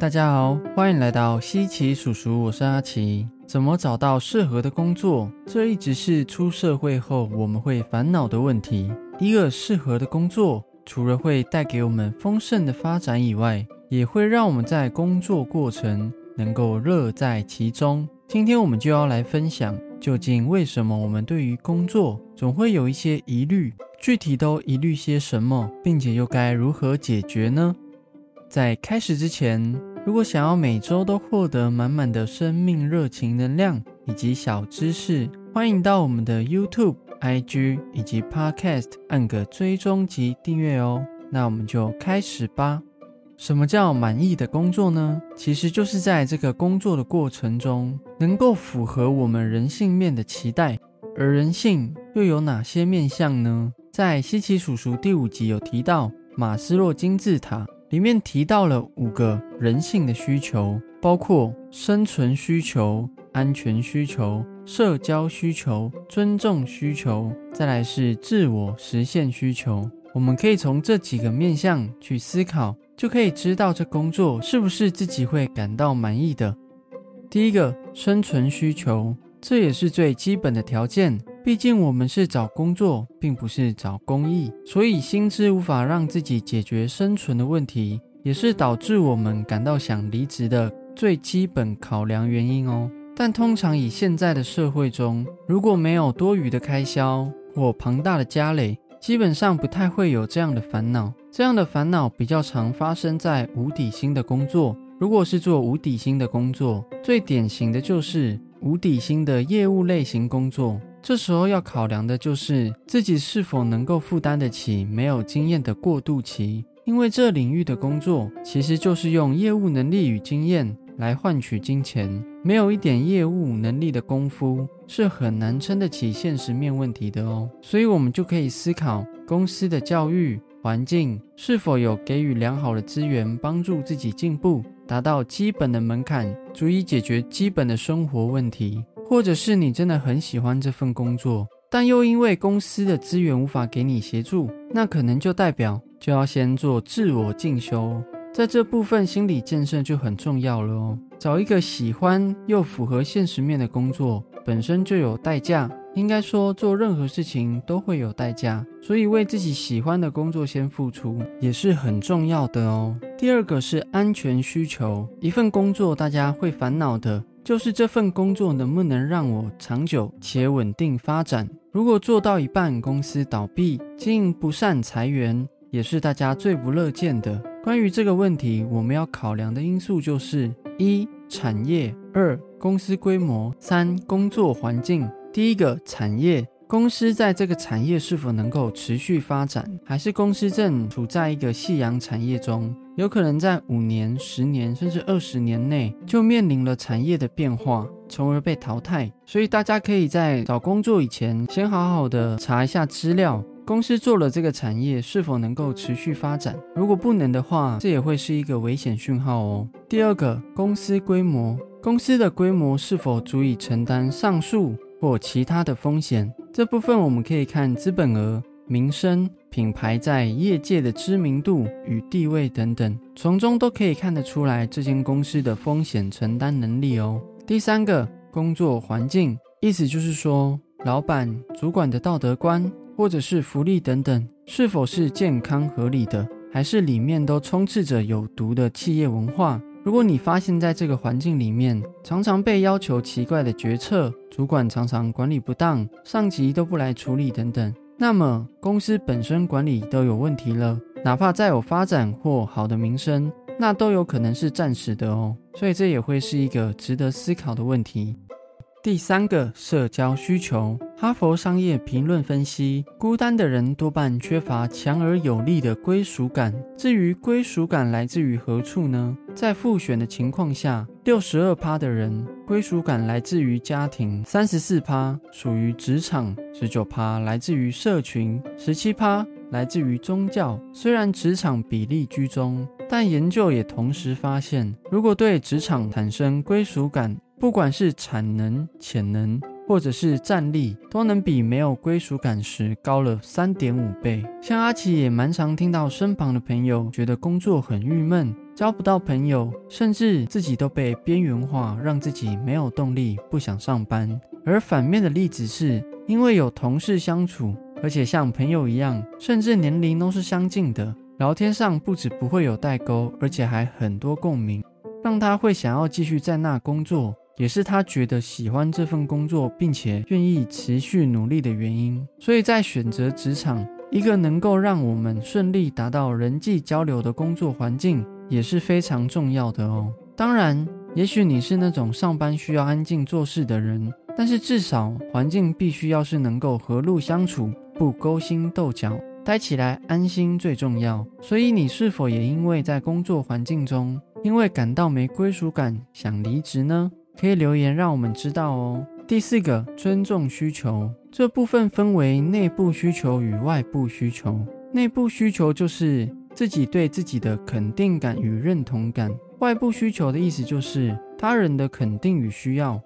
大家好，欢迎来到西奇叔叔，我是阿奇。怎么找到适合的工作？这一直是出社会后我们会烦恼的问题。一个适合的工作，除了会带给我们丰盛的发展以外，也会让我们在工作过程能够乐在其中。今天我们就要来分享，究竟为什么我们对于工作总会有一些疑虑？具体都疑虑些什么，并且又该如何解决呢？在开始之前，如果想要每周都获得满满的生命热情能量以及小知识，欢迎到我们的 YouTube、IG 以及 Podcast 按个追踪及订阅哦。那我们就开始吧。什么叫满意的工作呢？其实就是在这个工作的过程中，能够符合我们人性面的期待。而人性又有哪些面相呢？在西奇叔叔第五集有提到马斯洛金字塔，里面提到了五个人性的需求，包括生存需求、安全需求、社交需求、尊重需求，再来是自我实现需求。我们可以从这几个面向去思考，就可以知道这工作是不是自己会感到满意的。第一个，生存需求，这也是最基本的条件。毕竟我们是找工作，并不是找公益，所以薪资无法让自己解决生存的问题，也是导致我们感到想离职的最基本考量原因哦。但通常以现在的社会中，如果没有多余的开销或庞大的家累，基本上不太会有这样的烦恼。这样的烦恼比较常发生在无底薪的工作。如果是做无底薪的工作，最典型的就是无底薪的业务类型工作。这时候要考量的就是自己是否能够负担得起没有经验的过渡期，因为这领域的工作其实就是用业务能力与经验来换取金钱，没有一点业务能力的功夫是很难撑得起现实面问题的哦。所以，我们就可以思考公司的教育环境是否有给予良好的资源帮助自己进步，达到基本的门槛，足以解决基本的生活问题。或者是你真的很喜欢这份工作，但又因为公司的资源无法给你协助，那可能就代表就要先做自我进修，在这部分心理建设就很重要了哦。找一个喜欢又符合现实面的工作，本身就有代价。应该说，做任何事情都会有代价，所以为自己喜欢的工作先付出也是很重要的哦。第二个是安全需求，一份工作大家会烦恼的。就是这份工作能不能让我长久且稳定发展？如果做到一半公司倒闭、经营不善、裁员，也是大家最不乐见的。关于这个问题，我们要考量的因素就是一产业、二公司规模、三工作环境。第一个产业。公司在这个产业是否能够持续发展，还是公司正处在一个夕阳产业中，有可能在五年、十年甚至二十年内就面临了产业的变化，从而被淘汰。所以大家可以在找工作以前，先好好的查一下资料，公司做了这个产业是否能够持续发展。如果不能的话，这也会是一个危险讯号哦。第二个，公司规模，公司的规模是否足以承担上述或其他的风险？这部分我们可以看资本额、名声、品牌在业界的知名度与地位等等，从中都可以看得出来这间公司的风险承担能力哦。第三个，工作环境，意思就是说，老板、主管的道德观或者是福利等等，是否是健康合理的，还是里面都充斥着有毒的企业文化？如果你发现在这个环境里面，常常被要求奇怪的决策，主管常常管理不当，上级都不来处理等等，那么公司本身管理都有问题了。哪怕再有发展或好的名声，那都有可能是暂时的哦。所以这也会是一个值得思考的问题。第三个社交需求，哈佛商业评论分析，孤单的人多半缺乏强而有力的归属感。至于归属感来自于何处呢？在复选的情况下，六十二趴的人归属感来自于家庭，三十四趴属于职场，十九趴来自于社群，十七趴来自于宗教。虽然职场比例居中，但研究也同时发现，如果对职场产生归属感，不管是产能、潜能，或者是战力，都能比没有归属感时高了三点五倍。像阿奇也蛮常听到身旁的朋友觉得工作很郁闷，交不到朋友，甚至自己都被边缘化，让自己没有动力，不想上班。而反面的例子是，因为有同事相处，而且像朋友一样，甚至年龄都是相近的，聊天上不止不会有代沟，而且还很多共鸣，让他会想要继续在那工作。也是他觉得喜欢这份工作，并且愿意持续努力的原因。所以在选择职场，一个能够让我们顺利达到人际交流的工作环境，也是非常重要的哦。当然，也许你是那种上班需要安静做事的人，但是至少环境必须要是能够和睦相处，不勾心斗角，待起来安心最重要。所以你是否也因为在工作环境中，因为感到没归属感，想离职呢？可以留言让我们知道哦。第四个，尊重需求这部分分为内部需求与外部需求。内部需求就是自己对自己的肯定感与认同感，外部需求的意思就是他人的肯定与需要。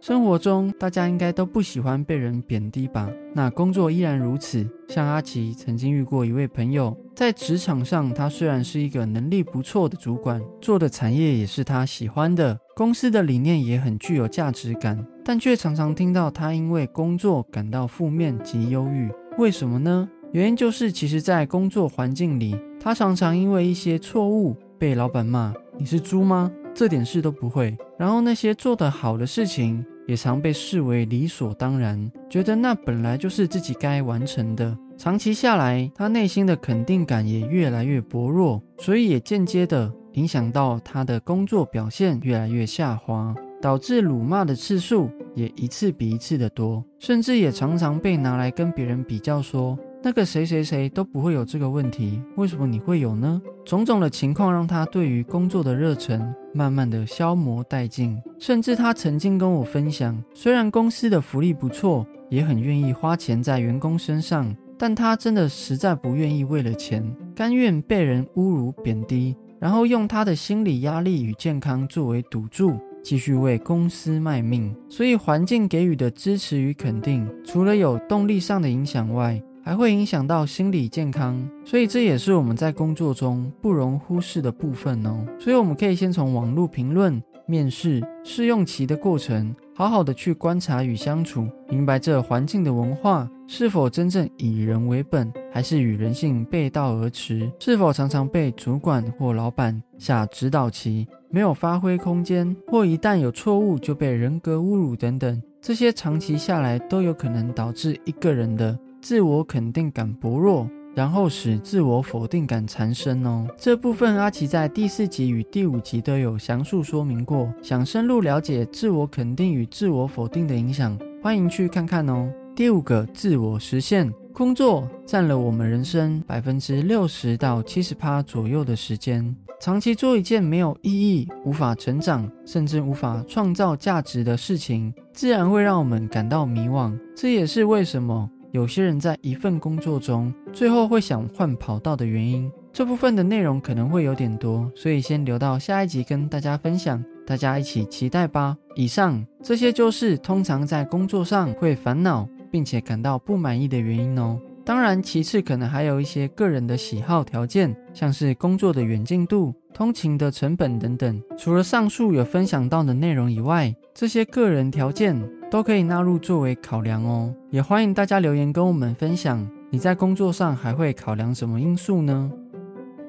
生活中，大家应该都不喜欢被人贬低吧？那工作依然如此。像阿奇曾经遇过一位朋友，在职场上，他虽然是一个能力不错的主管，做的产业也是他喜欢的，公司的理念也很具有价值感，但却常常听到他因为工作感到负面及忧郁。为什么呢？原因就是，其实，在工作环境里，他常常因为一些错误被老板骂：“你是猪吗？这点事都不会。”然后那些做得好的事情。也常被视为理所当然，觉得那本来就是自己该完成的。长期下来，他内心的肯定感也越来越薄弱，所以也间接的影响到他的工作表现越来越下滑，导致辱骂的次数也一次比一次的多，甚至也常常被拿来跟别人比较说。那个谁谁谁都不会有这个问题，为什么你会有呢？种种的情况让他对于工作的热忱慢慢的消磨殆尽，甚至他曾经跟我分享，虽然公司的福利不错，也很愿意花钱在员工身上，但他真的实在不愿意为了钱，甘愿被人侮辱贬低，然后用他的心理压力与健康作为赌注，继续为公司卖命。所以环境给予的支持与肯定，除了有动力上的影响外，还会影响到心理健康，所以这也是我们在工作中不容忽视的部分哦。所以我们可以先从网络评论、面试、试用期的过程，好好的去观察与相处，明白这环境的文化是否真正以人为本，还是与人性背道而驰，是否常常被主管或老板下指导棋，没有发挥空间，或一旦有错误就被人格侮辱等等，这些长期下来都有可能导致一个人的。自我肯定感薄弱，然后使自我否定感缠身哦。这部分阿奇在第四集与第五集都有详述说明过。想深入了解自我肯定与自我否定的影响，欢迎去看看哦。第五个，自我实现。工作占了我们人生百分之六十到七十趴左右的时间，长期做一件没有意义、无法成长，甚至无法创造价值的事情，自然会让我们感到迷惘。这也是为什么。有些人在一份工作中，最后会想换跑道的原因。这部分的内容可能会有点多，所以先留到下一集跟大家分享，大家一起期待吧。以上这些就是通常在工作上会烦恼并且感到不满意的原因哦。当然，其次可能还有一些个人的喜好条件，像是工作的远近度、通勤的成本等等。除了上述有分享到的内容以外，这些个人条件。都可以纳入作为考量哦，也欢迎大家留言跟我们分享，你在工作上还会考量什么因素呢？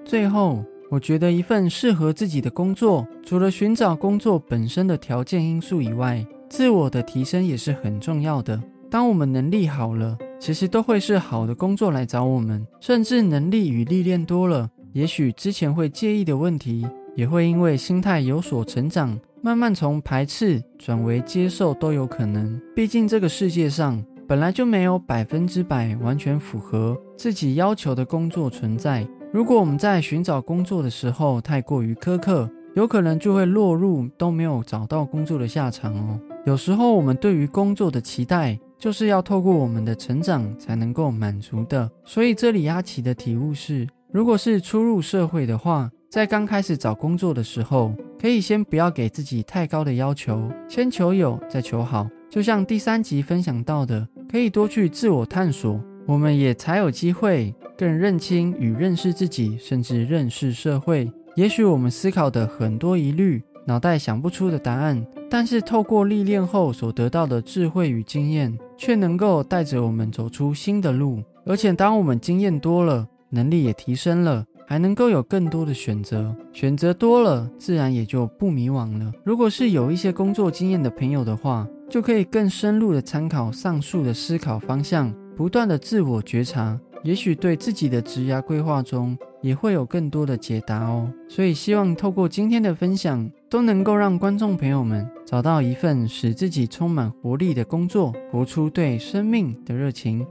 最后，我觉得一份适合自己的工作，除了寻找工作本身的条件因素以外，自我的提升也是很重要的。当我们能力好了，其实都会是好的工作来找我们，甚至能力与历练多了，也许之前会介意的问题，也会因为心态有所成长。慢慢从排斥转为接受都有可能，毕竟这个世界上本来就没有百分之百完全符合自己要求的工作存在。如果我们在寻找工作的时候太过于苛刻，有可能就会落入都没有找到工作的下场哦。有时候我们对于工作的期待，就是要透过我们的成长才能够满足的。所以这里阿奇的体悟是，如果是初入社会的话，在刚开始找工作的时候，可以先不要给自己太高的要求，先求有再求好。就像第三集分享到的，可以多去自我探索，我们也才有机会更认清与认识自己，甚至认识社会。也许我们思考的很多疑虑，脑袋想不出的答案，但是透过历练后所得到的智慧与经验，却能够带着我们走出新的路。而且，当我们经验多了，能力也提升了，还能够有更多的选择。选择多了，自然也就不迷惘了。如果是有一些工作经验的朋友的话，就可以更深入的参考上述的思考方向，不断的自我觉察，也许对自己的职涯规划中。也会有更多的解答哦，所以希望透过今天的分享，都能够让观众朋友们找到一份使自己充满活力的工作，活出对生命的热情。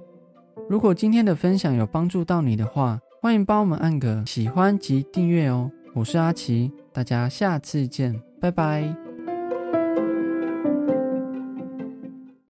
如果今天的分享有帮助到你的话，欢迎帮我们按个喜欢及订阅哦。我是阿奇，大家下次见，拜拜。